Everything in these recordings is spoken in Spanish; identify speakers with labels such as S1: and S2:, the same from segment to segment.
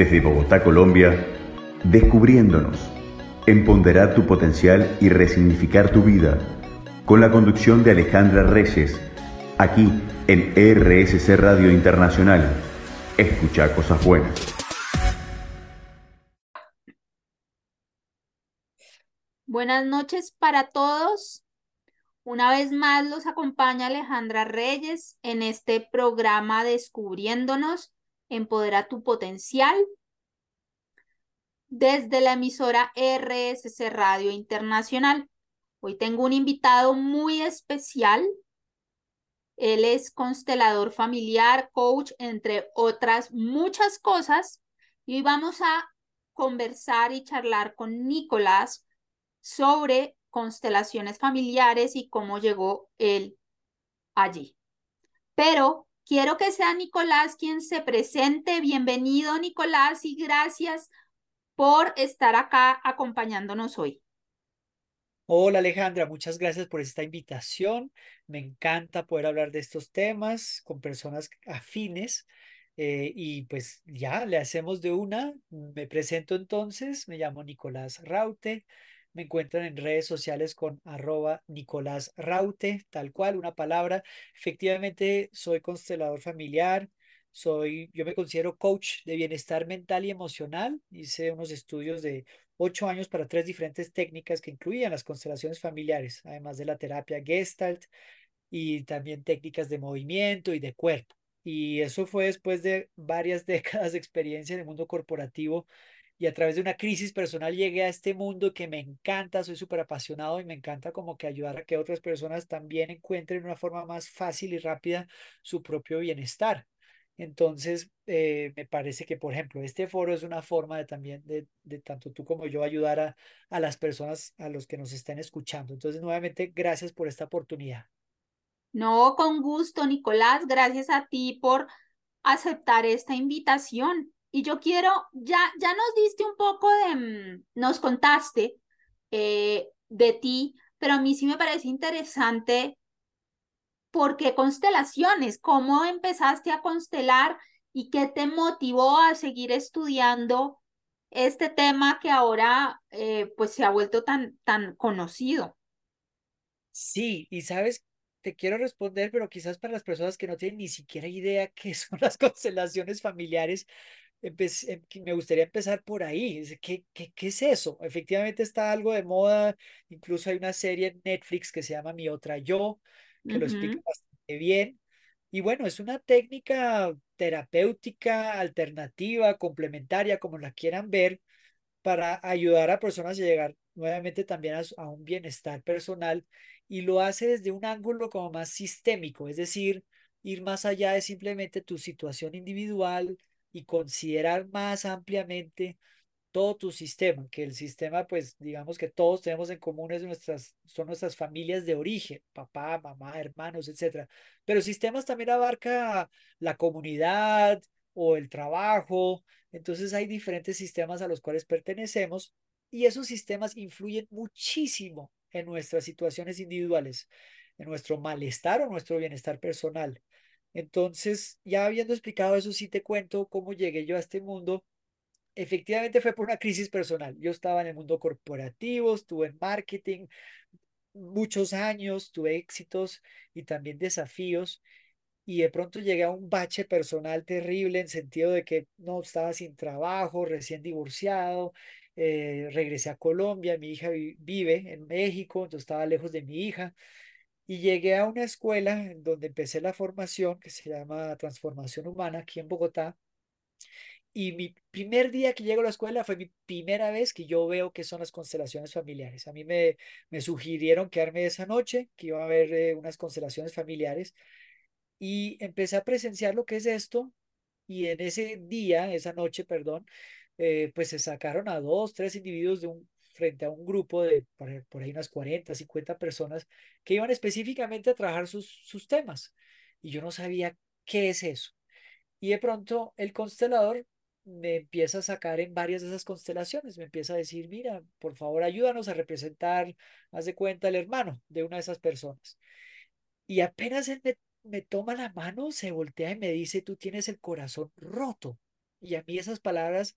S1: Desde Bogotá, Colombia, descubriéndonos, empoderar tu potencial y resignificar tu vida, con la conducción de Alejandra Reyes, aquí en RSC Radio Internacional. Escucha cosas buenas.
S2: Buenas noches para todos. Una vez más los acompaña Alejandra Reyes en este programa Descubriéndonos, Empodera tu Potencial, desde la emisora RSC Radio Internacional. Hoy tengo un invitado muy especial. Él es constelador familiar, coach, entre otras muchas cosas. Y hoy vamos a conversar y charlar con Nicolás sobre constelaciones familiares y cómo llegó él allí. Pero quiero que sea Nicolás quien se presente. Bienvenido, Nicolás, y gracias por estar acá acompañándonos hoy.
S3: Hola Alejandra, muchas gracias por esta invitación. Me encanta poder hablar de estos temas con personas afines. Eh, y pues ya le hacemos de una. Me presento entonces, me llamo Nicolás Raute, me encuentran en redes sociales con arroba Nicolás Raute, tal cual, una palabra. Efectivamente, soy constelador familiar, soy, yo me considero coach de bienestar mental y emocional. Hice unos estudios de ocho años para tres diferentes técnicas que incluían las constelaciones familiares, además de la terapia Gestalt y también técnicas de movimiento y de cuerpo. Y eso fue después de varias décadas de experiencia en el mundo corporativo y a través de una crisis personal llegué a este mundo que me encanta, soy súper apasionado y me encanta como que ayudar a que otras personas también encuentren una forma más fácil y rápida su propio bienestar. Entonces, eh, me parece que, por ejemplo, este foro es una forma de también, de, de tanto tú como yo, ayudar a, a las personas, a los que nos estén escuchando. Entonces, nuevamente, gracias por esta oportunidad.
S2: No, con gusto, Nicolás. Gracias a ti por aceptar esta invitación. Y yo quiero, ya, ya nos diste un poco de, mm, nos contaste eh, de ti, pero a mí sí me parece interesante por qué constelaciones, cómo empezaste a constelar y qué te motivó a seguir estudiando este tema que ahora eh, pues se ha vuelto tan, tan conocido.
S3: Sí, y sabes, te quiero responder, pero quizás para las personas que no tienen ni siquiera idea qué son las constelaciones familiares, Em, me gustaría empezar por ahí. ¿Qué, qué, qué es eso? Efectivamente está algo de moda, incluso hay una serie en Netflix que se llama Mi Otra Yo, que lo explica bastante bien. Y bueno, es una técnica terapéutica, alternativa, complementaria, como la quieran ver, para ayudar a personas a llegar nuevamente también a, a un bienestar personal y lo hace desde un ángulo como más sistémico, es decir, ir más allá de simplemente tu situación individual, y considerar más ampliamente todo tu sistema, que el sistema, pues digamos que todos tenemos en común es nuestras, son nuestras familias de origen, papá, mamá, hermanos, etcétera. Pero sistemas también abarca la comunidad o el trabajo. Entonces hay diferentes sistemas a los cuales pertenecemos y esos sistemas influyen muchísimo en nuestras situaciones individuales, en nuestro malestar o nuestro bienestar personal. Entonces, ya habiendo explicado eso, sí te cuento cómo llegué yo a este mundo. Efectivamente fue por una crisis personal. Yo estaba en el mundo corporativo, estuve en marketing muchos años, tuve éxitos y también desafíos. Y de pronto llegué a un bache personal terrible en sentido de que no estaba sin trabajo, recién divorciado, eh, regresé a Colombia, mi hija vive en México, entonces estaba lejos de mi hija y llegué a una escuela en donde empecé la formación que se llama Transformación Humana aquí en Bogotá. Y mi primer día que llego a la escuela fue mi primera vez que yo veo qué son las constelaciones familiares. A mí me, me sugirieron quedarme esa noche, que iba a haber eh, unas constelaciones familiares. Y empecé a presenciar lo que es esto. Y en ese día, esa noche, perdón, eh, pues se sacaron a dos, tres individuos de un frente a un grupo de por, ahí unas 40, 50 personas que iban específicamente a trabajar sus, sus temas. Y yo no sabía qué es eso. Y de pronto el constelador me empieza a sacar en varias de esas constelaciones, me empieza a decir, mira, por favor, ayúdanos a representar, haz de cuenta, el hermano de una de esas personas. Y apenas él me, me toma la mano, se voltea y me dice, tú tienes el corazón roto. Y a mí esas palabras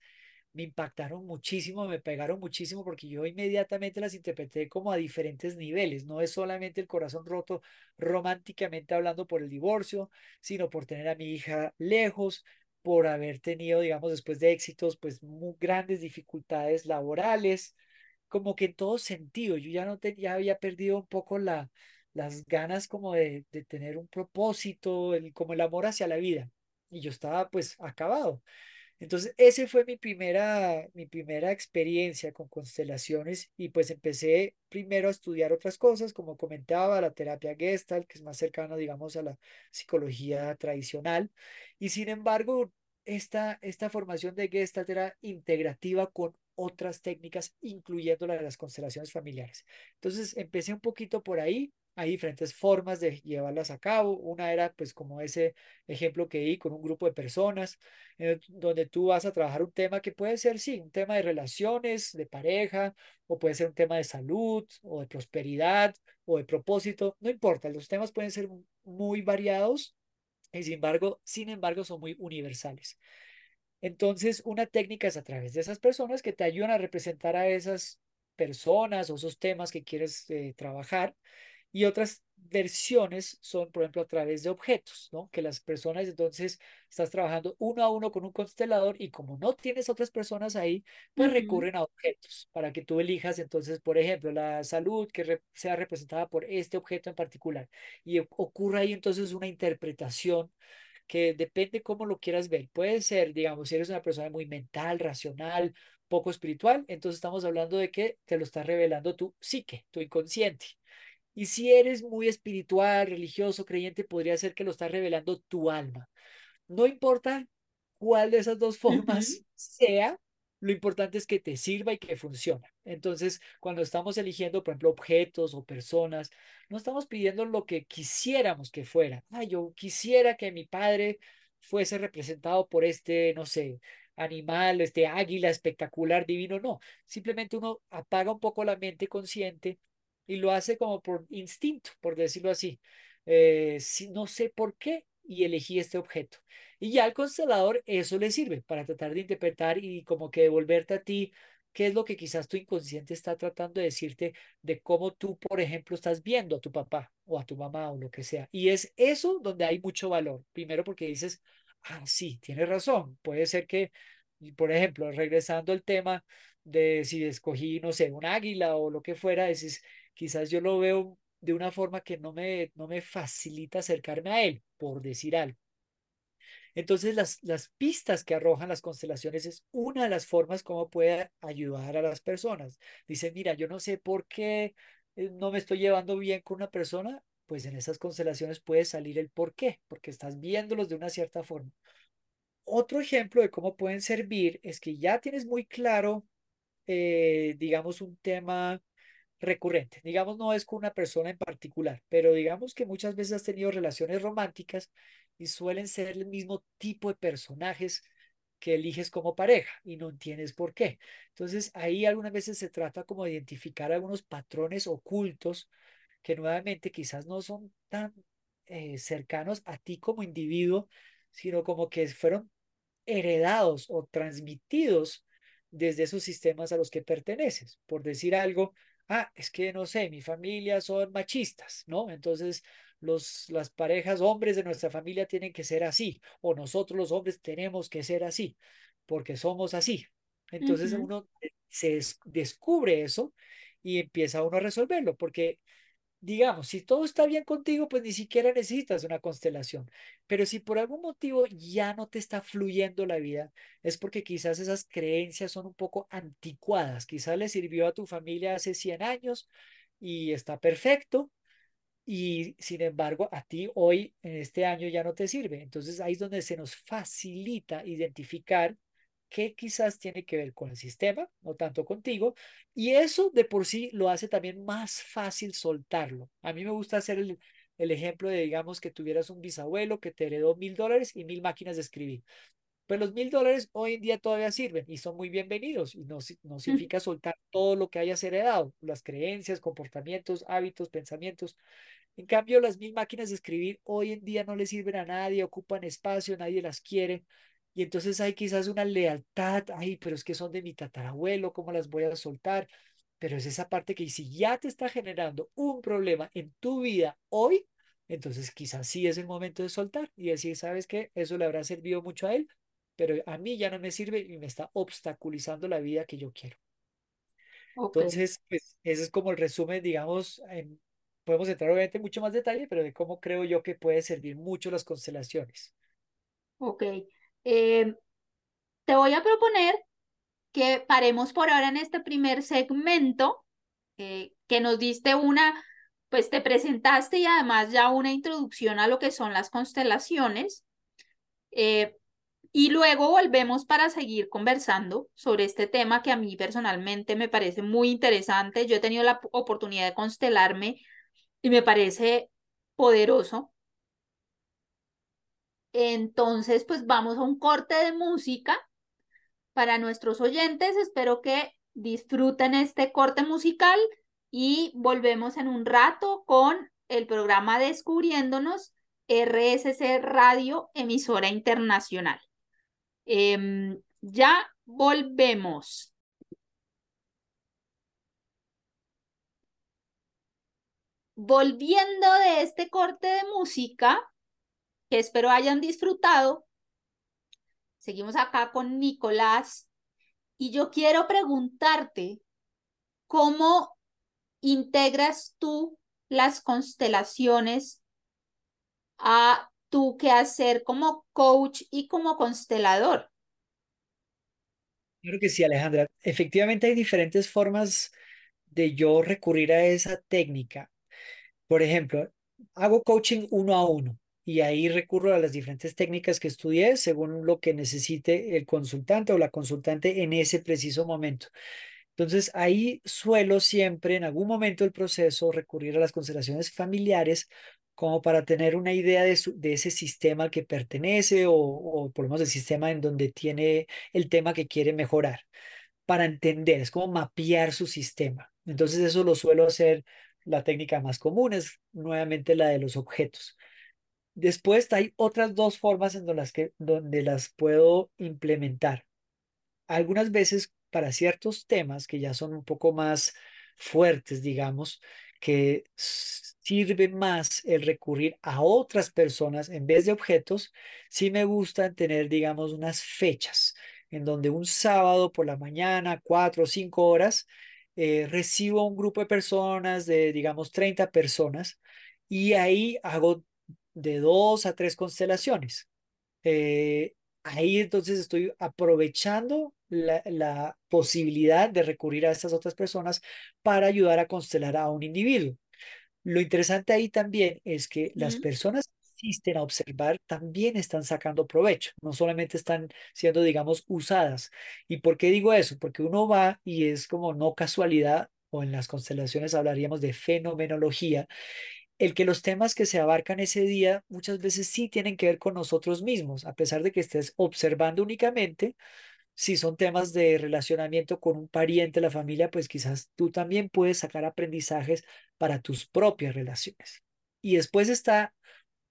S3: me impactaron muchísimo, me pegaron muchísimo porque yo inmediatamente las interpreté como a diferentes niveles. No es solamente el corazón roto románticamente hablando por el divorcio, sino por tener a mi hija lejos, por haber tenido, digamos, después de éxitos, pues muy grandes dificultades laborales, como que en todo sentido. Yo ya no te, ya había perdido un poco la, las ganas como de, de tener un propósito, el, como el amor hacia la vida. Y yo estaba pues acabado. Entonces, ese fue mi primera, mi primera experiencia con constelaciones y pues empecé primero a estudiar otras cosas, como comentaba, la terapia Gestalt, que es más cercana, digamos, a la psicología tradicional. Y sin embargo, esta, esta formación de Gestalt era integrativa con otras técnicas, incluyendo la de las constelaciones familiares. Entonces, empecé un poquito por ahí hay diferentes formas de llevarlas a cabo. Una era pues como ese ejemplo que di con un grupo de personas, eh, donde tú vas a trabajar un tema que puede ser, sí, un tema de relaciones, de pareja, o puede ser un tema de salud, o de prosperidad, o de propósito, no importa, los temas pueden ser muy variados y sin embargo, sin embargo son muy universales. Entonces, una técnica es a través de esas personas que te ayudan a representar a esas personas o esos temas que quieres eh, trabajar y otras versiones son, por ejemplo, a través de objetos, ¿no? Que las personas, entonces, estás trabajando uno a uno con un constelador y como no tienes otras personas ahí, pues recurren a objetos para que tú elijas, entonces, por ejemplo, la salud que sea representada por este objeto en particular. Y ocurre ahí entonces una interpretación que depende cómo lo quieras ver. Puede ser, digamos, si eres una persona muy mental, racional, poco espiritual, entonces estamos hablando de que te lo está revelando tu psique, tu inconsciente. Y si eres muy espiritual, religioso, creyente, podría ser que lo está revelando tu alma. No importa cuál de esas dos formas sea, lo importante es que te sirva y que funcione. Entonces, cuando estamos eligiendo, por ejemplo, objetos o personas, no estamos pidiendo lo que quisiéramos que fuera. Ah, yo quisiera que mi padre fuese representado por este, no sé, animal, este águila espectacular, divino. No, simplemente uno apaga un poco la mente consciente y lo hace como por instinto, por decirlo así. Eh, si, no sé por qué y elegí este objeto. Y ya al constelador eso le sirve para tratar de interpretar y como que devolverte a ti qué es lo que quizás tu inconsciente está tratando de decirte de cómo tú, por ejemplo, estás viendo a tu papá o a tu mamá o lo que sea. Y es eso donde hay mucho valor. Primero porque dices, ah, sí, tienes razón. Puede ser que, por ejemplo, regresando al tema de si escogí, no sé, un águila o lo que fuera, dices, quizás yo lo veo de una forma que no me, no me facilita acercarme a él, por decir algo. Entonces, las, las pistas que arrojan las constelaciones es una de las formas como puede ayudar a las personas. Dicen, mira, yo no sé por qué eh, no me estoy llevando bien con una persona, pues en esas constelaciones puede salir el por qué, porque estás viéndolos de una cierta forma. Otro ejemplo de cómo pueden servir es que ya tienes muy claro, eh, digamos, un tema recurrente. Digamos, no es con una persona en particular, pero digamos que muchas veces has tenido relaciones románticas y suelen ser el mismo tipo de personajes que eliges como pareja y no entiendes por qué. Entonces, ahí algunas veces se trata como de identificar algunos patrones ocultos que nuevamente quizás no son tan eh, cercanos a ti como individuo, sino como que fueron heredados o transmitidos desde esos sistemas a los que perteneces. Por decir algo, ah, es que no sé, mi familia son machistas, ¿no? Entonces los, las parejas hombres de nuestra familia tienen que ser así, o nosotros los hombres tenemos que ser así, porque somos así. Entonces uno se descubre eso y empieza uno a resolverlo, porque digamos, si todo está bien contigo, pues ni siquiera necesitas una constelación. Pero si por algún motivo ya no te está fluyendo la vida, es porque quizás esas creencias son un poco anticuadas. Quizás le sirvió a tu familia hace 100 años y está perfecto. Y sin embargo, a ti hoy, en este año, ya no te sirve. Entonces ahí es donde se nos facilita identificar que quizás tiene que ver con el sistema, no tanto contigo, y eso de por sí lo hace también más fácil soltarlo. A mí me gusta hacer el, el ejemplo de, digamos, que tuvieras un bisabuelo que te heredó mil dólares y mil máquinas de escribir. Pues los mil dólares hoy en día todavía sirven y son muy bienvenidos y no, no significa soltar todo lo que hayas heredado, las creencias, comportamientos, hábitos, pensamientos. En cambio, las mil máquinas de escribir hoy en día no le sirven a nadie, ocupan espacio, nadie las quiere. Y entonces hay quizás una lealtad, ay, pero es que son de mi tatarabuelo, ¿cómo las voy a soltar? Pero es esa parte que si ya te está generando un problema en tu vida hoy, entonces quizás sí es el momento de soltar y decir, ¿sabes qué? Eso le habrá servido mucho a él, pero a mí ya no me sirve y me está obstaculizando la vida que yo quiero. Entonces, pues ese es como el resumen, digamos, en, podemos entrar obviamente en mucho más detalle, pero de cómo creo yo que puede servir mucho las constelaciones.
S2: Ok. Eh, te voy a proponer que paremos por ahora en este primer segmento, eh, que nos diste una, pues te presentaste y además ya una introducción a lo que son las constelaciones. Eh, y luego volvemos para seguir conversando sobre este tema que a mí personalmente me parece muy interesante. Yo he tenido la oportunidad de constelarme y me parece poderoso. Entonces, pues vamos a un corte de música para nuestros oyentes. Espero que disfruten este corte musical y volvemos en un rato con el programa Descubriéndonos RSC Radio, emisora internacional. Em, ya volvemos. Volviendo de este corte de música, espero hayan disfrutado, seguimos acá con Nicolás y yo quiero preguntarte cómo integras tú las constelaciones a tú qué hacer como coach y como constelador.
S3: Claro que sí, Alejandra. Efectivamente hay diferentes formas de yo recurrir a esa técnica. Por ejemplo, hago coaching uno a uno y ahí recurro a las diferentes técnicas que estudié según lo que necesite el consultante o la consultante en ese preciso momento. Entonces, ahí suelo siempre, en algún momento del proceso, recurrir a las constelaciones familiares como para tener una idea de, ese sistema al que pertenece o, por lo menos el sistema en donde tiene el tema que quiere mejorar, para entender, es como mapear su sistema. Entonces eso lo suelo hacer, la técnica más común es nuevamente la de los objetos. Después hay otras dos formas en las que, donde las puedo implementar. Algunas veces para ciertos temas que ya son un poco más fuertes, digamos, que sirve más el recurrir a otras personas en vez de objetos, sí me gusta tener, digamos, unas fechas en donde un sábado por la mañana, cuatro o cinco horas, eh, recibo un grupo de personas de, digamos, 30 personas y ahí hago de dos a tres constelaciones. Eh, ahí entonces estoy aprovechando la, la, posibilidad de recurrir a estas otras personas para ayudar a constelar a un individuo. Lo interesante ahí también es que las personas que asisten a observar también están sacando provecho, no solamente están siendo, digamos, usadas. ¿Y por qué digo eso? Porque uno va y es como no casualidad, o en las constelaciones hablaríamos de fenomenología, el que los temas que se abarcan ese día muchas veces sí tienen que ver con nosotros mismos, a pesar de que estés observando únicamente, si son temas de relacionamiento con un pariente la familia, pues quizás tú también puedes sacar aprendizajes para tus propias relaciones. Y después está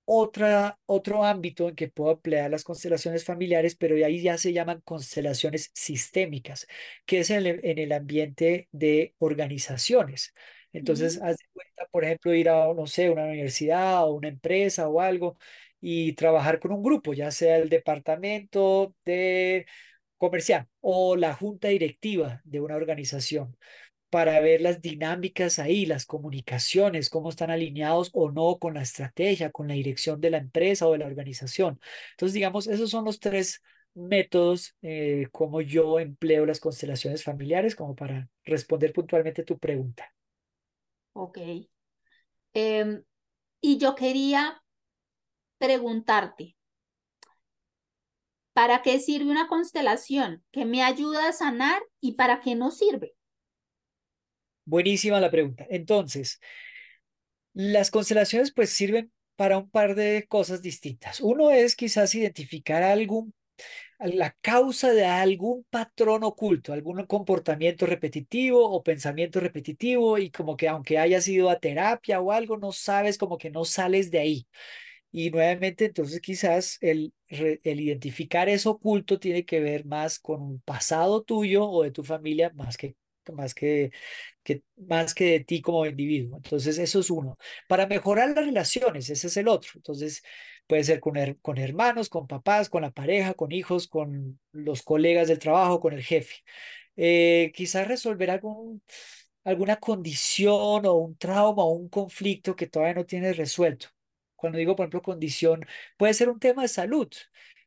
S3: otra, otro ámbito en que puedo emplear las constelaciones familiares, pero ahí ya se llaman constelaciones sistémicas, que es en el ambiente de organizaciones. Entonces, haz de cuenta, por ejemplo, ir a, no sé, una universidad o una empresa o algo y trabajar con un grupo, ya sea el departamento de comercial o la junta directiva de una organización para ver las dinámicas ahí, las comunicaciones, cómo están alineados o no con la estrategia, con la dirección de la empresa o de la organización. Entonces, digamos, esos son los tres métodos eh, como yo empleo las constelaciones familiares como para responder puntualmente tu pregunta.
S2: Ok. Em, y yo quería preguntarte, ¿Para qué sirve una constelación? ¿Qué me ayuda a sanar y para qué no sirve?
S3: Buenísima la pregunta. Entonces, las constelaciones pues sirven para un par de cosas distintas. Uno es quizás identificar algún la causa de algún patrón oculto, algún comportamiento repetitivo o pensamiento repetitivo y como que aunque haya sido a terapia o algo, no sabes, como que no sales de ahí. Y nuevamente, entonces quizás el, el identificar eso oculto tiene que ver más con un pasado tuyo o de tu familia más que más que, que, más que de ti como individuo. Entonces, eso es uno. Para mejorar las relaciones, ese es el otro. Entonces, puede ser con, con hermanos, con papás, con la pareja, con hijos, con los colegas del trabajo, con el jefe. Eh, quizás resolver algún, alguna condición o un trauma o un conflicto que todavía no tienes resuelto. Cuando digo, por ejemplo, condición, puede ser un tema de salud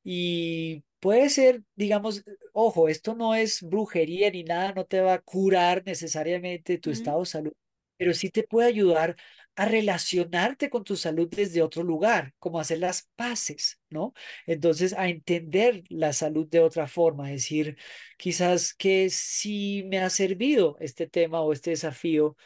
S3: y puede ser, digamos, ojo, esto no es brujería ni nada, no te va a curar necesariamente tu estado de salud, pero sí te puede ayudar a relacionarte con tu salud desde otro lugar, como hacer las paces, ¿no? Entonces, a entender la salud de otra forma, decir, quizás que sí me ha servido este tema o este desafío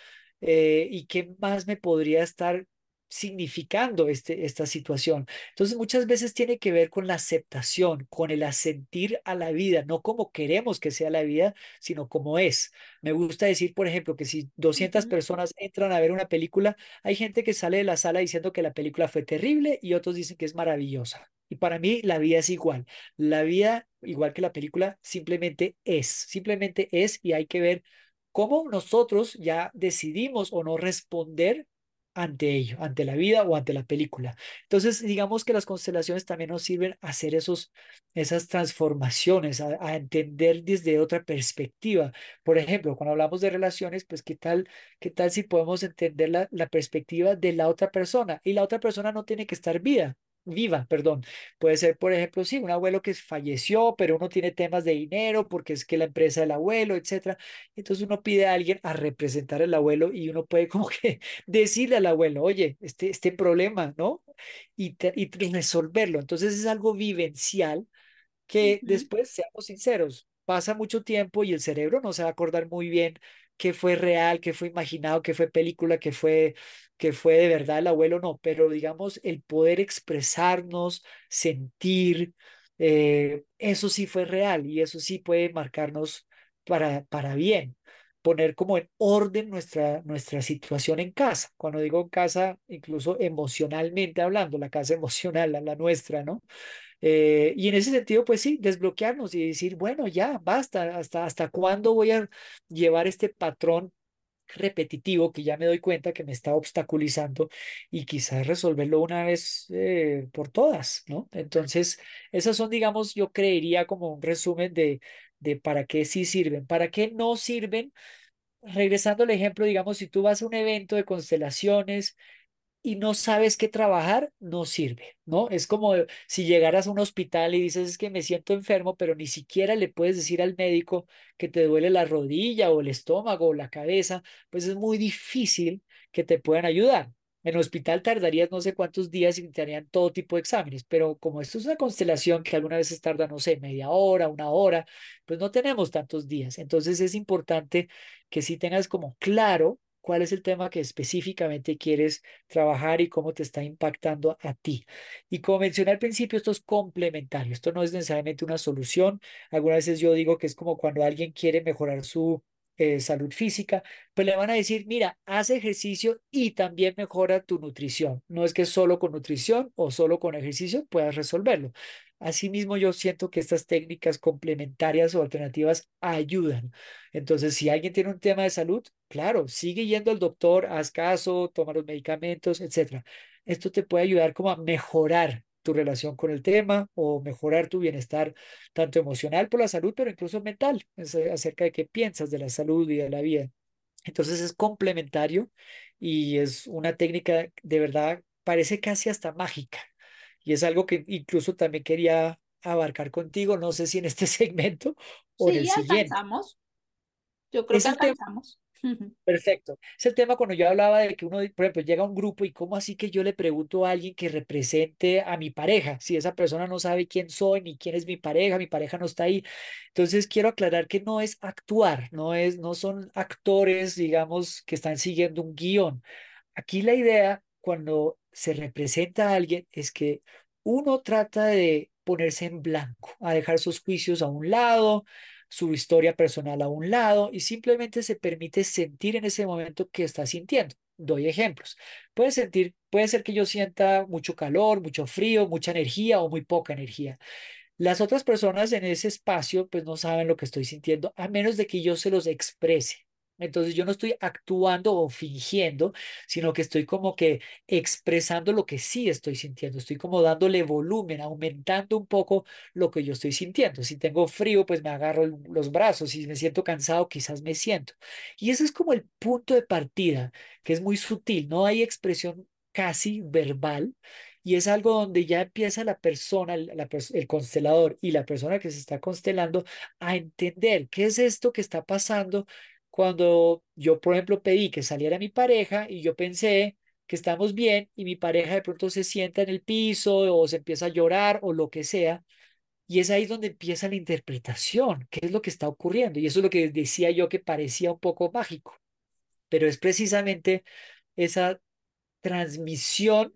S3: eh, y qué más me podría estar significando este, esta situación. Entonces, muchas veces tiene que ver con la aceptación, con el asentir a la vida, no como queremos que sea la vida, sino como es. Me gusta decir, por ejemplo, que si 200 personas entran a ver una película, hay gente que sale de la sala diciendo que la película fue terrible y otros dicen que es maravillosa. Y para mí la vida es igual. La vida, igual que la película, simplemente es, simplemente es y hay que ver cómo nosotros ya decidimos o no responder ante ello, ante la vida o ante la película. Entonces, digamos que las constelaciones también nos sirven a hacer esos, esas transformaciones, a, entender desde otra perspectiva. Por ejemplo, cuando hablamos de relaciones, pues qué tal, qué tal si podemos entender la, la perspectiva de la otra persona y la otra persona no tiene que estar viva, viva, perdón. Puede ser, por ejemplo, sí, un abuelo que falleció, pero uno tiene temas de dinero porque es que la empresa del abuelo, etcétera. Entonces uno pide a alguien a representar al abuelo y uno puede como que decirle al abuelo, oye, este, este problema, ¿no? Y, y resolverlo. Entonces es algo vivencial que después, seamos sinceros, pasa mucho tiempo y el cerebro no se va a acordar muy bien qué fue real, qué fue imaginado, qué fue película, qué fue, qué fue de verdad el abuelo, no, pero digamos el poder expresarnos, sentir, eh, eso sí fue real y eso sí puede marcarnos para, para bien poner como en orden nuestra, nuestra situación en casa. Cuando digo en casa, incluso emocionalmente hablando, la casa emocional, la, la nuestra, ¿no? Eh, y en ese sentido, pues sí, desbloquearnos y decir, bueno, ya, basta, hasta, hasta cuándo voy a llevar este patrón repetitivo que ya me doy cuenta que me está obstaculizando y quizás resolverlo una vez eh, por todas, ¿no? Entonces, esas son, digamos, yo creería como un resumen de, de para qué sí sirven, para qué no sirven. Regresando al ejemplo, digamos, si tú vas a un evento de constelaciones, y no sabes qué trabajar, no sirve, ¿no? Es como si llegaras a un hospital y dices es que me siento enfermo, pero ni siquiera le puedes decir al médico que te duele la rodilla o el estómago o la cabeza, pues es muy difícil que te puedan ayudar. En el hospital tardarías no sé cuántos días y te harían todo tipo de exámenes, pero como esto es una constelación que algunas veces tarda, no sé, media hora, una hora, pues no tenemos tantos días. Entonces es importante que sí tengas como claro cuál es el tema que específicamente quieres trabajar y cómo te está impactando a ti. Y como mencioné al principio, esto es complementario, esto no es necesariamente una solución. Algunas veces yo digo que es como cuando alguien quiere mejorar su eh, salud física, pues le van a decir, mira, haz ejercicio y también mejora tu nutrición. No es que solo con nutrición o solo con ejercicio puedas resolverlo. Asimismo, yo siento que estas técnicas complementarias o alternativas ayudan. Entonces, si alguien tiene un tema de salud, claro, sigue yendo al doctor, haz caso, toma los medicamentos, etcétera. Esto te puede ayudar como a mejorar tu relación con el tema o mejorar tu bienestar tanto emocional por la salud, pero incluso mental, acerca de qué piensas de la salud y de la vida. Entonces es complementario y es una técnica de verdad, parece casi hasta mágica y es algo que incluso también quería abarcar contigo, no sé si en este segmento o en el siguiente.
S2: Alcanzamos. Yo creo que alcanzamos.
S3: Perfecto. Es el tema cuando yo hablaba de que uno, por ejemplo, llega a un grupo y cómo así que yo le pregunto a alguien que represente a mi pareja, si esa persona no sabe quién soy ni quién es mi pareja, mi pareja no está ahí. Entonces quiero aclarar que no es actuar, no es, no son actores, digamos, que están siguiendo un guion. Aquí la idea cuando se representa a alguien es que uno trata de ponerse en blanco, a dejar sus juicios a un lado, su historia personal a un lado y simplemente se permite sentir en ese momento que está sintiendo. doy ejemplos. Puede sentir, puede ser que yo sienta mucho calor, mucho frío, mucha energía o muy poca energía. Las otras personas en ese espacio pues no saben lo que estoy sintiendo a menos de que yo se los exprese. Entonces yo no estoy actuando o fingiendo, sino que estoy como que expresando lo que sí estoy sintiendo. Estoy como dándole volumen, aumentando un poco lo que yo estoy sintiendo. Si tengo frío, pues me agarro los brazos. Si me siento cansado, quizás me siento. Y ese es como el punto de partida, que es muy sutil. No hay expresión casi verbal. Y es algo donde ya empieza la persona, el constelador y la persona que se está constelando a entender qué es esto que está pasando cuando yo, por ejemplo, pedí que saliera mi pareja y yo pensé que estamos bien y mi pareja de pronto se sienta en el piso o se empieza a llorar o lo que sea. Y es ahí donde empieza la interpretación, qué es lo que está ocurriendo. Y eso es lo que decía yo que parecía un poco mágico, pero es precisamente esa transmisión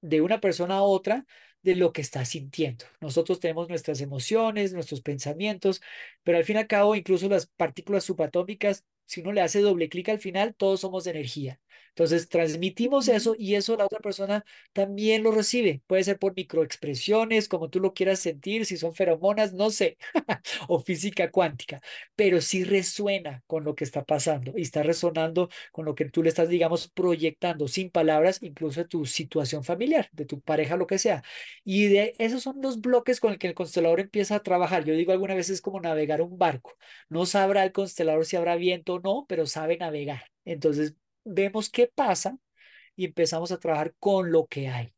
S3: de una persona a otra de lo que está sintiendo. Nosotros tenemos nuestras emociones, nuestros pensamientos, pero al fin y al cabo, incluso las partículas subatómicas, si uno le hace doble clic al final, todos somos energía. Entonces transmitimos eso y eso la otra persona también lo recibe. Puede ser por microexpresiones, como tú lo quieras sentir, si son feromonas, no sé, o física cuántica, pero sí resuena con lo que está pasando y está resonando con lo que tú le estás, digamos, proyectando sin palabras, incluso de tu situación familiar, de tu pareja, lo que sea. Y de esos son los bloques con el que el constelador empieza a trabajar. Yo digo alguna vez es como navegar un barco. No sabrá el constelador si habrá viento o no, pero sabe navegar. Entonces vemos qué pasa y empezamos a trabajar con lo que hay.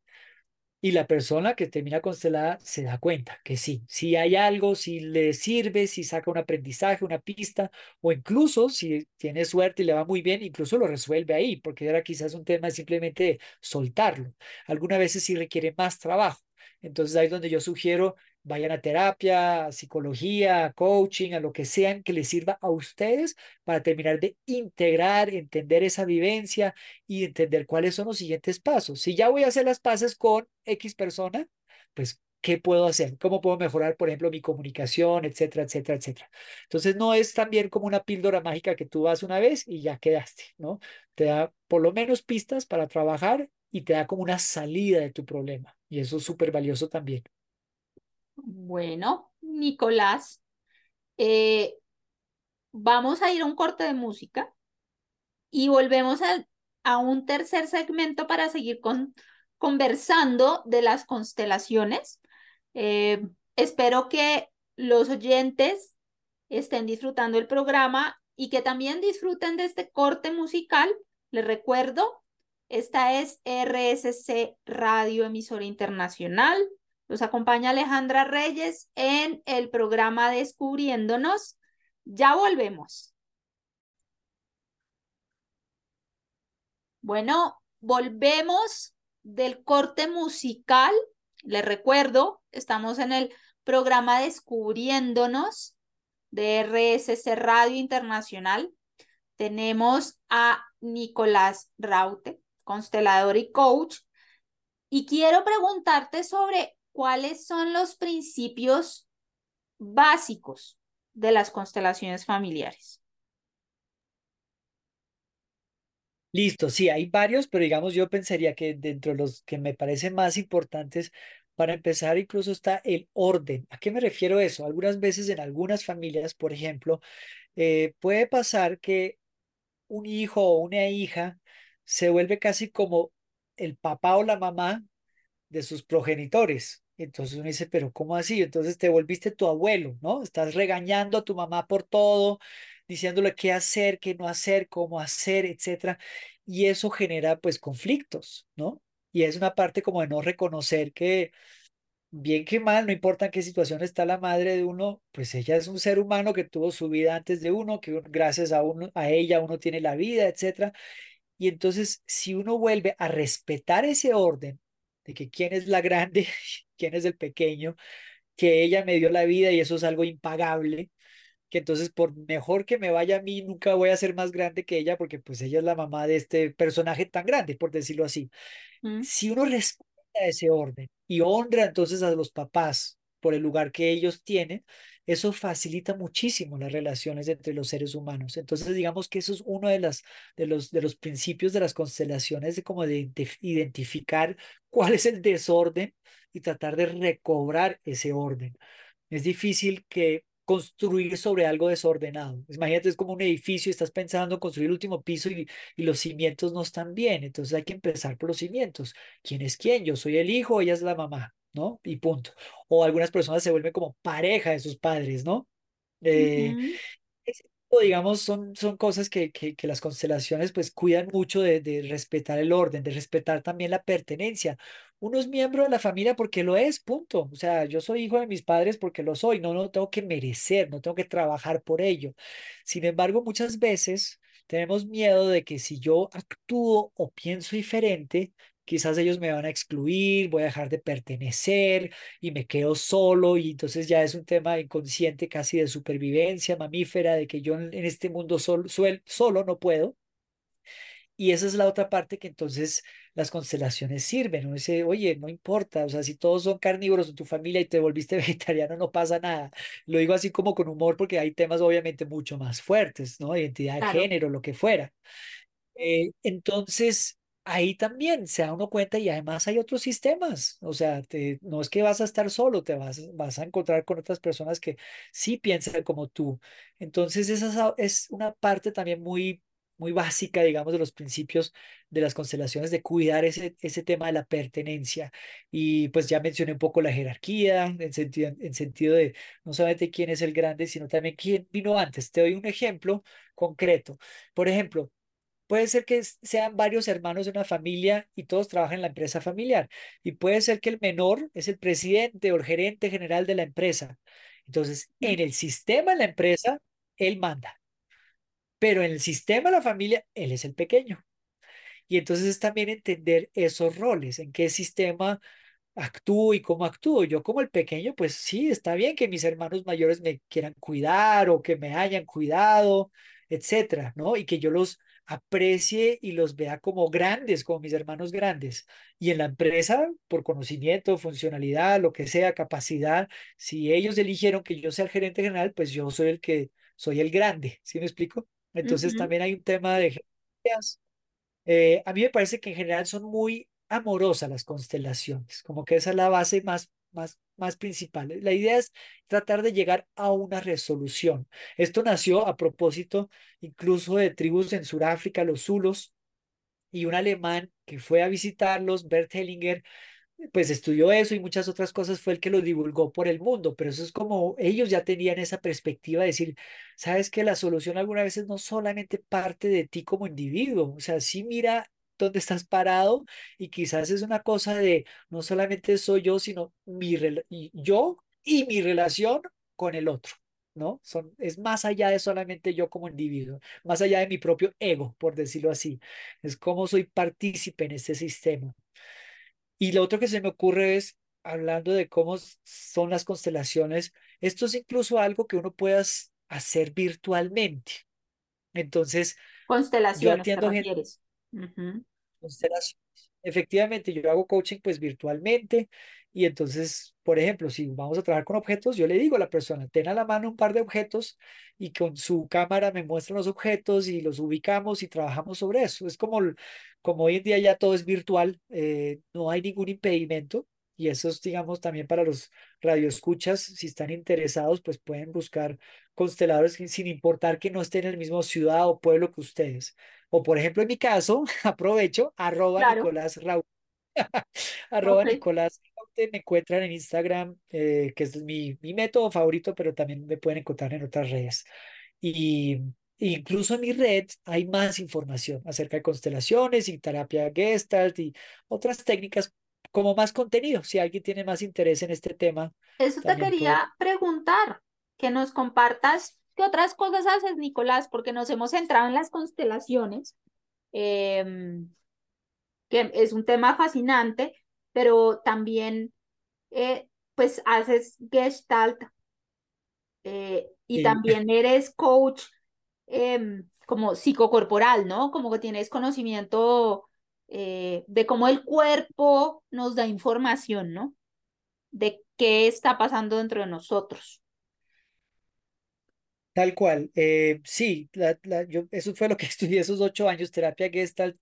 S3: Y la persona que termina constelada se da cuenta que sí, si hay algo, si le sirve, si saca un aprendizaje, una pista, o incluso si tiene suerte y le va muy bien, incluso lo resuelve ahí, porque era quizás un tema simplemente soltarlo. Algunas veces sí requiere más trabajo. Entonces ahí es donde yo sugiero vayan a terapia, psicología, coaching, a lo que sean que les sirva a ustedes para terminar de integrar, entender esa vivencia y entender cuáles son los siguientes pasos. Si ya voy a hacer las paces con X persona, pues ¿qué puedo hacer? ¿Cómo puedo mejorar, por ejemplo, mi comunicación, etcétera, etcétera, etcétera? Entonces, no es también como una píldora mágica que tú vas una vez y ya quedaste, ¿no? Te da por lo menos pistas para trabajar y te da como una salida de tu problema. Y eso es súper valioso también.
S2: Bueno, Nicolás, eh, vamos a ir a un corte de música y volvemos a, a un tercer segmento para seguir con, conversando de las constelaciones. Eh, espero que los oyentes estén disfrutando el programa y que también disfruten de este corte musical. Les recuerdo, esta es RSC Radio Emisora Internacional. Nos acompaña Alejandra Reyes en el programa Descubriéndonos. Ya volvemos. Bueno, volvemos del corte musical. Les recuerdo, estamos en el programa Descubriéndonos de RSC Radio Internacional. Tenemos a Nicolás Raute, constelador y coach. Y quiero preguntarte sobre cuáles son los principios básicos de las constelaciones familiares.
S3: Listo, sí, hay varios, pero digamos, yo pensaría que dentro de los que me parecen más importantes, para empezar, incluso está el orden. ¿A qué me refiero eso? Algunas veces en algunas familias, por ejemplo, eh, puede pasar que un hijo o una hija se vuelve casi como el papá o la mamá de sus progenitores. Entonces uno dice, pero ¿cómo así? Entonces te volviste tu abuelo, ¿no? Estás regañando a tu mamá por todo, diciéndole qué hacer, qué no hacer, cómo hacer, etcétera. Y eso genera pues conflictos, ¿no? Y es una parte como de no reconocer que bien que mal, no importa en qué situación está la madre de uno, pues ella es un ser humano que tuvo su vida antes de uno, que gracias a uno, a ella uno tiene la vida, etcétera. Y entonces, si uno vuelve a respetar ese orden de que quién es la grande, quién es el pequeño, que ella me dio la vida y eso es algo impagable, que entonces por mejor que me vaya a mí, nunca voy a ser más grande que ella porque pues ella es la mamá de este personaje tan grande, por decirlo así. Mm. Si uno respeta ese orden y honra entonces a los papás por el lugar que ellos tienen, eso facilita muchísimo las relaciones entre los seres humanos. Entonces, digamos que eso es uno de, las, de, los, de los principios de las constelaciones, de como de identificar cuál es el desorden y tratar de recobrar ese orden. Es difícil que construir sobre algo desordenado. Imagínate, es como un edificio estás pensando en construir el último piso y, y, los cimientos no están bien. Entonces hay que empezar por los cimientos. ¿Quién es quién? Yo soy el hijo, ella es la mamá. ¿no? Y punto. O algunas personas se vuelven como pareja de sus padres, ¿no? Eh, digamos, son, son cosas que, que, las constelaciones pues cuidan mucho de, de, respetar el orden, de respetar también la pertenencia. Uno es miembro de la familia porque lo es, punto. O sea, yo soy hijo de mis padres porque lo soy, no, no tengo que merecer, no tengo que trabajar por ello. Sin embargo, muchas veces tenemos miedo de que si yo actúo o pienso diferente, quizás ellos me van a excluir, voy a dejar de pertenecer y me quedo solo y entonces ya es un tema inconsciente casi de supervivencia mamífera, de que yo en, este mundo sol, solo no puedo. Y esa es la otra parte que entonces las constelaciones sirven. Uno dice, oye, no importa, o sea, si todos son carnívoros en tu familia y te volviste vegetariano, no pasa nada. Lo digo así como con humor porque hay temas obviamente mucho más fuertes, ¿no? Identidad de género, lo que fuera. Eh, entonces, ahí también se da uno cuenta y además hay otros sistemas. O sea, te, no es que vas a estar solo, te vas, vas a encontrar con otras personas que sí piensan como tú. Entonces, esa es una parte también muy, muy básica, digamos, de los principios de las constelaciones, de cuidar ese, ese tema de la pertenencia. Y pues ya mencioné un poco la jerarquía, en sentido, en sentido de no solamente quién es el grande, sino también quién vino antes. Te doy un ejemplo concreto. Por ejemplo, Puede ser que sean varios hermanos de una familia y todos trabajan en la empresa familiar. Y puede ser que el menor es el presidente o el gerente general de la empresa. Entonces, en el sistema de la empresa, él manda. Pero en el sistema de la familia, él es el pequeño. Y entonces es también entender esos roles, en qué sistema actúo y cómo actúo. Yo como el pequeño, pues sí, está bien que mis hermanos mayores me quieran cuidar o que me hayan cuidado, etcétera, ¿no? Y que yo los aprecie y los vea como grandes, como mis hermanos grandes. Y en la empresa, por conocimiento, funcionalidad, lo que sea, capacidad, si ellos eligieron que yo sea el gerente general, pues yo soy el que soy el grande, ¿sí me explico? Entonces también hay un tema de eh, a mí me parece que en general son muy amorosas las constelaciones, como que esa es la base más más, más principales. La idea es tratar de llegar a una resolución. Esto nació a propósito incluso de tribus en Sudáfrica, los Zulos, y un alemán que fue a visitarlos, Bert Hellinger, pues estudió eso y muchas otras cosas, fue el que lo divulgó por el mundo, pero eso es como ellos ya tenían esa perspectiva de decir, sabes que la solución algunas veces no solamente parte de ti como individuo, o sea, sí mira dónde estás parado y quizás es una cosa de no solamente soy yo, sino mi yo y mi relación con el otro. ¿no? Son, es más allá de solamente yo como individuo, más allá de mi propio ego, por decirlo así. Es como soy partícipe en este sistema. Y lo otro que se me ocurre es, hablando de cómo son las constelaciones, esto es incluso algo que uno pueda hacer virtualmente. Entonces,
S2: constelaciones, yo atiendo gente,
S3: Efectivamente, yo hago coaching pues virtualmente y entonces, por ejemplo, si vamos a trabajar con objetos, yo le digo a la persona, ten a la mano un par de objetos y con su cámara me muestran los objetos y los ubicamos y trabajamos sobre eso. Es como, como hoy en día ya todo es virtual, eh, no hay ningún impedimento y eso es, digamos, también para los radioescuchas, si están interesados, pues pueden buscar consteladores sin importar que no estén en el mismo ciudad o pueblo que ustedes. O por ejemplo, en mi caso, aprovecho, arroba Nicolás Raúl. arroba Nicolás me encuentran en Instagram, eh, que es mi, mi método favorito, pero también me pueden encontrar en otras redes. Y incluso en mi red hay más información acerca de constelaciones y terapia gestalt y otras técnicas como más contenido, si alguien tiene más interés en este tema.
S2: Eso te quería preguntar, que nos compartas qué otras cosas haces, Nicolás, porque nos hemos centrado en las constelaciones, em, que es un tema fascinante, pero también, eh, pues, haces gestalt eh, y también eres coach em, como psicocorporal, ¿no? Como que tienes conocimiento eh, de cómo el cuerpo nos da información, ¿no? De qué está pasando dentro de nosotros.
S3: Tal cual. Eh, sí, la- la- yo, eso fue lo que estudié esos ocho años, terapia Gestalt.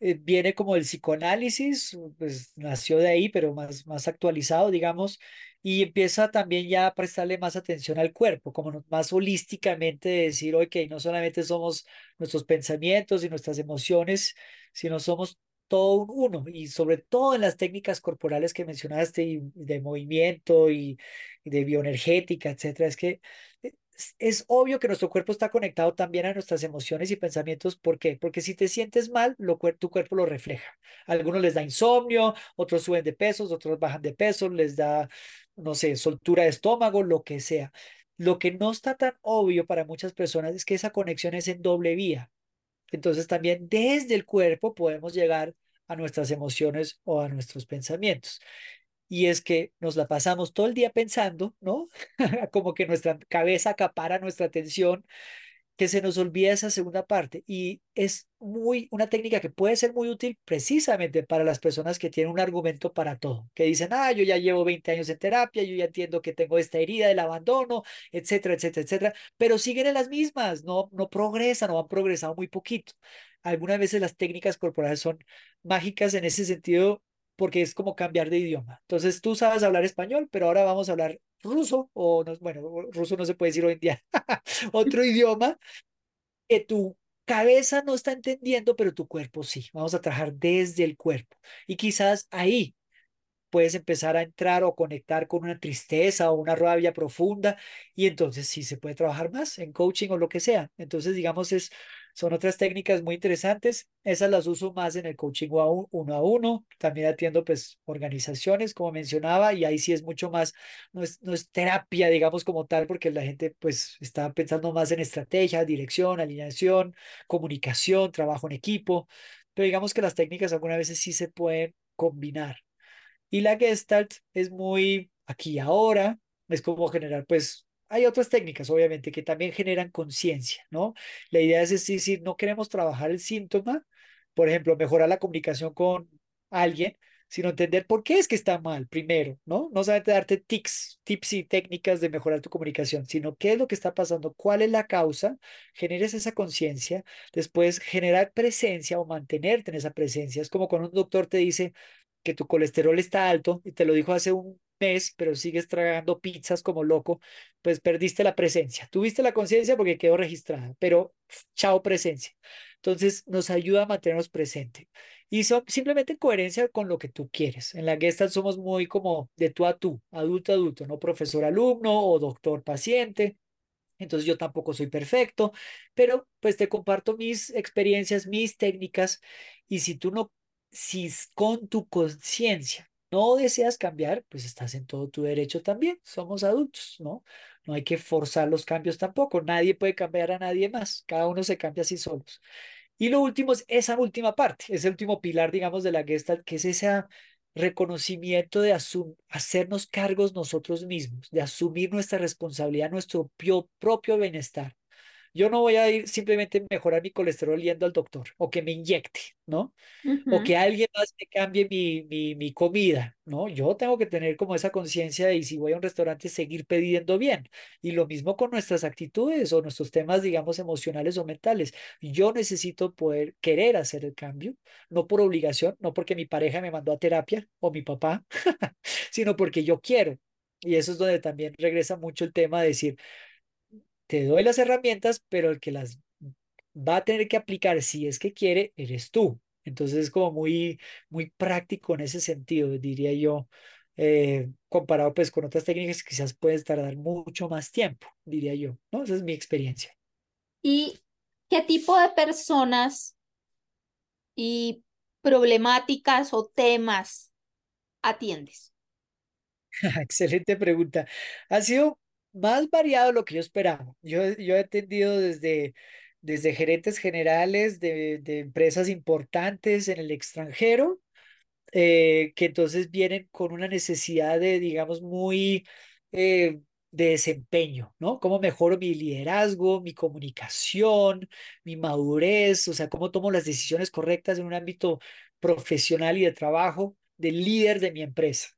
S3: eh, viene como el psicoanálisis, pues nació de ahí, pero más, más actualizado, digamos, y empieza también ya a prestarle más atención al cuerpo, como más holísticamente decir, ok, no solamente somos nuestros pensamientos y nuestras emociones, sino somos todo un uno, y sobre todo en las técnicas corporales que mencionaste, y de movimiento y, y de bioenergética, etcétera, es que es, obvio que nuestro cuerpo está conectado también a nuestras emociones y pensamientos. ¿Por qué? Porque si te sientes mal, lo, tu cuerpo lo refleja. A algunos les da insomnio, otros suben de pesos, otros bajan de peso, les da, no sé, soltura de estómago, lo que sea. Lo que no está tan obvio para muchas personas es que esa conexión es en doble vía. Entonces también desde el cuerpo podemos llegar a nuestras emociones o a nuestros pensamientos. Y es que nos la pasamos todo el día pensando, ¿no? Como que nuestra cabeza acapara nuestra atención, que se nos olvida esa segunda parte. Y es muy una técnica que puede ser muy útil precisamente para las personas que tienen un argumento para todo, que dicen, ah, yo ya llevo 20 años en terapia, yo ya entiendo que tengo esta herida del abandono, etcétera, etcétera, etcétera, pero siguen en las mismas, no, no progresan o han progresado muy poquito. Algunas veces las técnicas corporales son mágicas en ese sentido porque es como cambiar de idioma. Entonces tú sabes hablar español, pero ahora vamos a hablar ruso o no, bueno, ruso no se puede decir hoy en día, otro idioma que tu cabeza no está entendiendo, pero tu cuerpo sí. Vamos a trabajar desde el cuerpo. Y quizás ahí puedes empezar a entrar o conectar con una tristeza o una rabia profunda y entonces sí se puede trabajar más en coaching o lo que sea. Entonces, digamos, es, son otras técnicas muy interesantes. Esas las uso más en el coaching uno a uno. También atiendo pues organizaciones, como mencionaba, y ahí sí es mucho más, no es, no es terapia, digamos, como tal, porque la gente pues está pensando más en estrategia, dirección, alineación, comunicación, trabajo en equipo. Pero digamos que las técnicas algunas veces sí se pueden combinar. Y la Gestalt es muy aquí y ahora, es como generar, pues, hay otras técnicas, obviamente, que también generan conciencia, ¿no? La idea es decir, no queremos trabajar el síntoma, por ejemplo, mejorar la comunicación con alguien, sino entender por qué es que está mal, primero, ¿no? No solamente darte tips, tips y técnicas de mejorar tu comunicación, sino qué es lo que está pasando, cuál es la causa, generes esa conciencia, después generar presencia o mantenerte en esa presencia. Es como cuando un doctor te dice, que tu colesterol está alto y te lo dijo hace un mes, pero sigues tragando pizzas como loco, pues perdiste la presencia. Tuviste la conciencia porque quedó registrada, pero chao presencia. Entonces nos ayuda a mantenernos presentes y son simplemente en coherencia con lo que tú quieres. En la Gestalt somos muy como de tú a tú, adulto a adulto, no profesor alumno o doctor paciente. Entonces yo tampoco soy perfecto, pero pues te comparto mis experiencias, mis técnicas y si tú no si con tu conciencia no deseas cambiar, pues estás en todo tu derecho también. Somos adultos, ¿no? No hay que forzar los cambios tampoco. Nadie puede cambiar a nadie más. Cada uno se cambia así solos. Y lo último es esa última parte, ese último pilar, digamos, de la Gestalt, que es ese reconocimiento de hacernos cargos nosotros mismos, de asumir nuestra responsabilidad, nuestro propio bienestar. Yo no voy a ir simplemente a mejorar mi colesterol yendo al doctor o que me inyecte, ¿no? o que alguien más me cambie mi, mi, mi comida, ¿no? Yo tengo que tener como esa conciencia y si voy a un restaurante seguir pidiendo bien. Y lo mismo con nuestras actitudes o nuestros temas, digamos, emocionales o mentales. Yo necesito poder querer hacer el cambio, no por obligación, no porque mi pareja me mandó a terapia o mi papá, sino porque yo quiero. Y eso es donde también regresa mucho el tema de decir, te doy las herramientas, pero el que las va a tener que aplicar si es que quiere, eres tú. Entonces es como muy, muy práctico en ese sentido, diría yo, eh, comparado pues con otras técnicas que quizás puedes tardar mucho más tiempo, diría yo, ¿no? Esa es mi experiencia.
S2: ¿Y qué tipo de personas y problemáticas o temas atiendes?
S3: Excelente pregunta. Ha sido más variado lo que yo esperaba. Yo, yo he atendido desde, desde gerentes generales de, de empresas importantes en el extranjero, eh, que entonces vienen con una necesidad de, digamos, muy eh, de desempeño, ¿no? ¿Cómo mejoro mi liderazgo, mi comunicación, mi madurez? O sea, cómo tomo las decisiones correctas en un ámbito profesional y de trabajo del líder de mi empresa.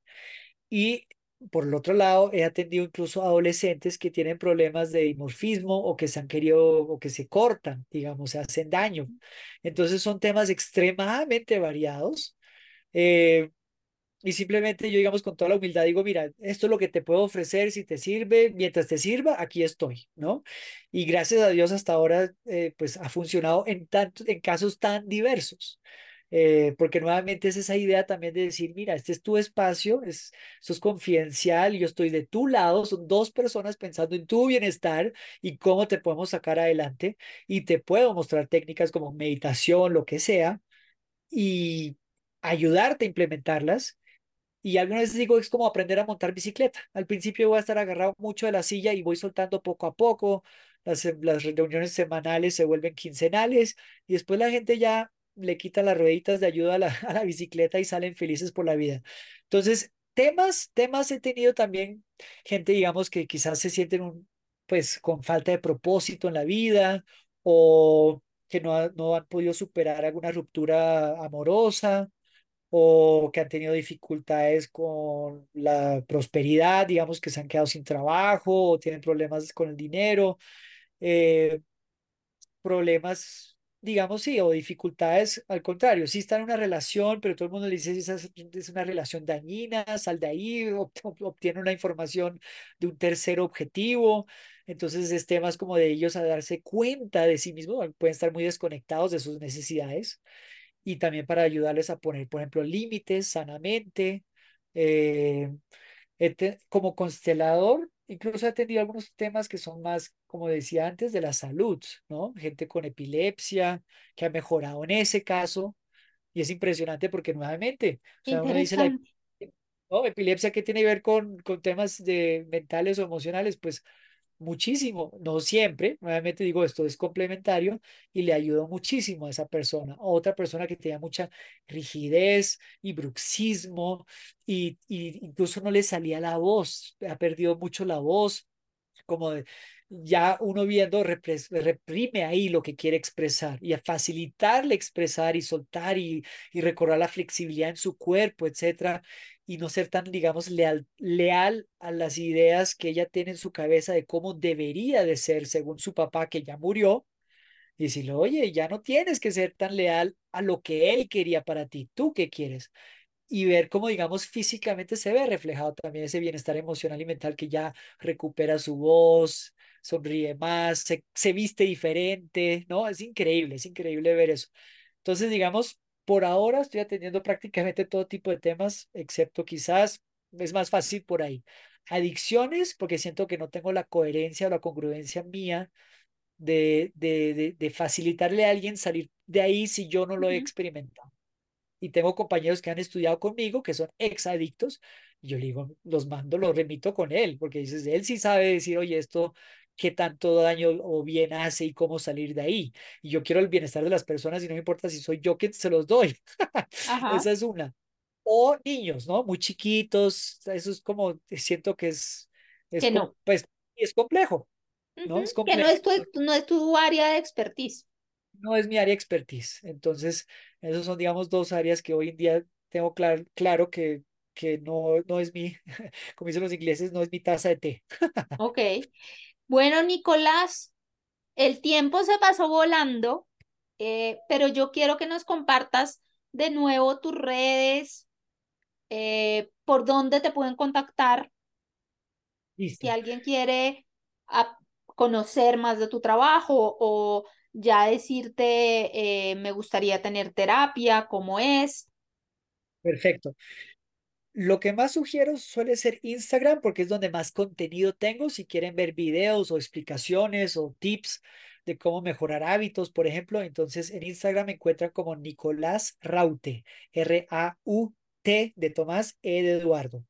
S3: Y por el otro lado, he atendido incluso adolescentes que tienen problemas de dimorfismo o que se han querido o que se cortan, digamos, se hacen daño. Entonces son temas extremadamente variados. Eh, y simplemente yo, digamos, con toda la humildad digo, mira, esto es lo que te puedo ofrecer, si te sirve, mientras te sirva, aquí estoy, ¿no? Y gracias a Dios hasta ahora, eh, pues ha funcionado en, tantos, en casos tan diversos. Eh, porque nuevamente es esa idea también de decir, mira, este es tu espacio, es, esto es confidencial, yo estoy de tu lado, son dos personas pensando en tu bienestar y cómo te podemos sacar adelante y te puedo mostrar técnicas como meditación, lo que sea, y ayudarte a implementarlas. Y algunas veces digo, es como aprender a montar bicicleta. Al principio voy a estar agarrado mucho de la silla y voy soltando poco a poco. Las, las reuniones semanales se vuelven quincenales y después la gente ya le quitan las rueditas de ayuda a la, a la bicicleta y salen felices por la vida. Entonces, temas, temas he tenido también gente, digamos, que quizás se sienten un, pues con falta de propósito en la vida o que no, no han podido superar alguna ruptura amorosa o que han tenido dificultades con la prosperidad, digamos que se han quedado sin trabajo o tienen problemas con el dinero, eh, problemas digamos, sí, o dificultades, al contrario, sí está en una relación, pero todo el mundo le dice, esa es una relación dañina, sal de ahí, obtiene una información de un tercer objetivo, entonces es temas como de ellos a darse cuenta de sí mismos, pueden estar muy desconectados de sus necesidades, y también para ayudarles a poner, por ejemplo, límites sanamente, eh, como constelador, incluso he tenido algunos temas que son más, como decía antes, de la salud, ¿no? Gente con epilepsia que ha mejorado en ese caso. Y es impresionante porque nuevamente, o sea, uno dice la epilepsia que tiene que ver con, con temas de mentales o emocionales, pues muchísimo, no siempre, nuevamente digo, esto es complementario y le ayudó muchísimo a esa persona. otra persona que tenía mucha rigidez y bruxismo y, y incluso no le salía la voz, ha perdido mucho la voz, como ya uno viendo reprime ahí lo que quiere expresar y a facilitarle expresar y soltar y, y recordar la flexibilidad en su cuerpo, etcétera, y no ser tan, digamos, leal, leal a las ideas que ella tiene en su cabeza de cómo debería de ser según su papá que ya murió, y decirle, oye, ya no tienes que ser tan leal a lo que él quería para ti, tú qué quieres. Y ver cómo, digamos, físicamente se ve reflejado también ese bienestar emocional y mental que ya recupera su voz, sonríe más, se, se viste diferente, ¿no? Es increíble, es increíble ver eso. Entonces, digamos, por ahora estoy atendiendo prácticamente todo tipo de temas, excepto quizás es más fácil por ahí. Adicciones, porque siento que no tengo la coherencia o la congruencia mía de, de, de, facilitarle a alguien salir de ahí si yo no lo he experimentado. Y tengo compañeros que han estudiado conmigo, que son exadictos, y yo le digo, los mando, los remito con él, porque dices, él sí sabe decir, oye, esto qué tanto daño o bien hace y cómo salir de ahí. Y yo quiero el bienestar de las personas y no me importa si soy yo quien se los doy. Esa es una. O niños, ¿no? Muy chiquitos, eso es como, siento que es, es
S2: que no.
S3: pues, es complejo, ¿no? Es
S2: complejo. Que no es, tu, no es tu área de expertise.
S3: No es mi área de expertise. Entonces, esos son, digamos, dos áreas que hoy en día tengo claro, claro que, que no, no es mi, como dicen los ingleses, no es mi taza de té.
S2: ok. Bueno, Nicolás, el tiempo se pasó volando, eh, pero yo quiero que nos compartas de nuevo tus redes, eh, por dónde te pueden contactar. Si alguien quiere conocer más de tu trabajo o ya decirte, eh, me gustaría tener terapia, cómo es.
S3: Perfecto. Lo que más sugiero suele ser Instagram porque es donde más contenido tengo. Si quieren ver videos o explicaciones o tips de cómo mejorar hábitos, por ejemplo, entonces en Instagram me encuentran como Nicolás Raute, R-A-U-T de Tomás, E de Eduardo.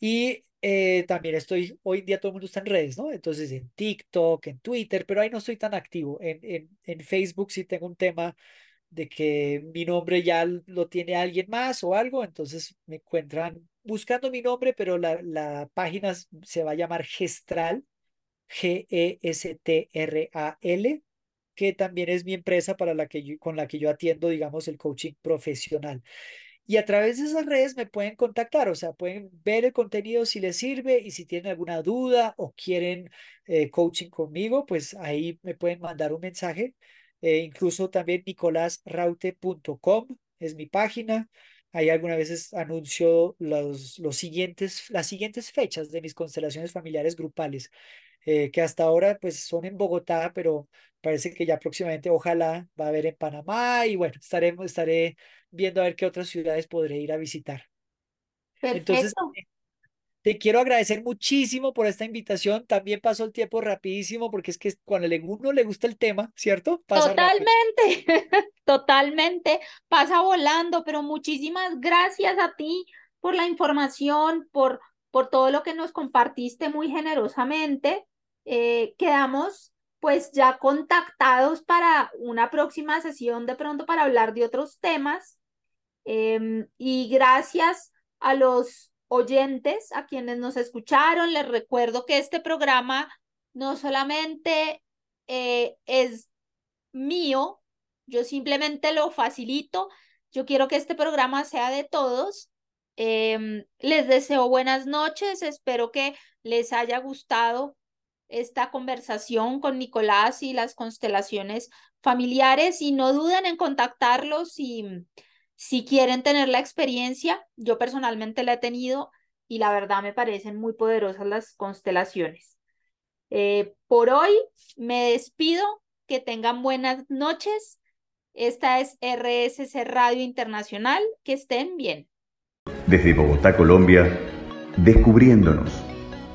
S3: Y eh, también estoy, hoy en día todo el mundo está en redes, ¿no? Entonces en TikTok, en Twitter, pero ahí no estoy tan activo. En, en, en Facebook sí tengo un tema de que mi nombre ya lo tiene alguien más o algo, entonces me encuentran buscando mi nombre, pero la, la página se va a llamar Gestral, G-E-S-T-R-A-L, que también es mi empresa para la que con la que yo atiendo, digamos, el coaching profesional. Y a través de esas redes me pueden contactar, o sea, pueden ver el contenido si les sirve y si tienen alguna duda o quieren eh, coaching conmigo, pues ahí me pueden mandar un mensaje. Eh, incluso también nicolasraute.com es mi página. Ahí algunas veces anuncio los, los siguientes, las siguientes fechas de mis constelaciones familiares grupales, eh, que hasta ahora pues son en Bogotá, pero parece que ya próximamente ojalá va a haber en Panamá y bueno, estaremos, estaré viendo a ver qué otras ciudades podré ir a visitar. Entonces, eh, te quiero agradecer muchísimo por esta invitación. También pasó el tiempo rapidísimo porque es que cuando a uno le gusta el tema, ¿cierto?
S2: totalmente, totalmente. Pasa volando, pero muchísimas gracias a ti por la información, por, por todo lo que nos compartiste muy generosamente. Eh, quedamos pues ya contactados para una próxima sesión de pronto para hablar de otros temas. Em, y gracias a los oyentes, a quienes nos escucharon, les recuerdo que este programa no solamente eh, es mío, yo simplemente lo facilito, yo quiero que este programa sea de todos. Em, les deseo buenas noches, espero que les haya gustado esta conversación con Nicolás y las constelaciones familiares y no duden en contactarlos si, si quieren tener la experiencia. Yo personalmente la he tenido y la verdad me parecen muy poderosas las constelaciones. Eh, por hoy me despido, que tengan buenas noches. Esta es RSC Radio Internacional, que estén bien.
S1: Desde Bogotá, Colombia, descubriéndonos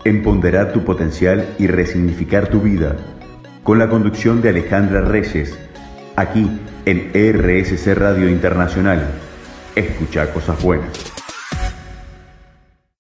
S1: empoderar tu potencial y resignificar tu vida, con la conducción de Alejandra Reyes, aquí en RSC Radio Internacional. Escucha cosas buenas.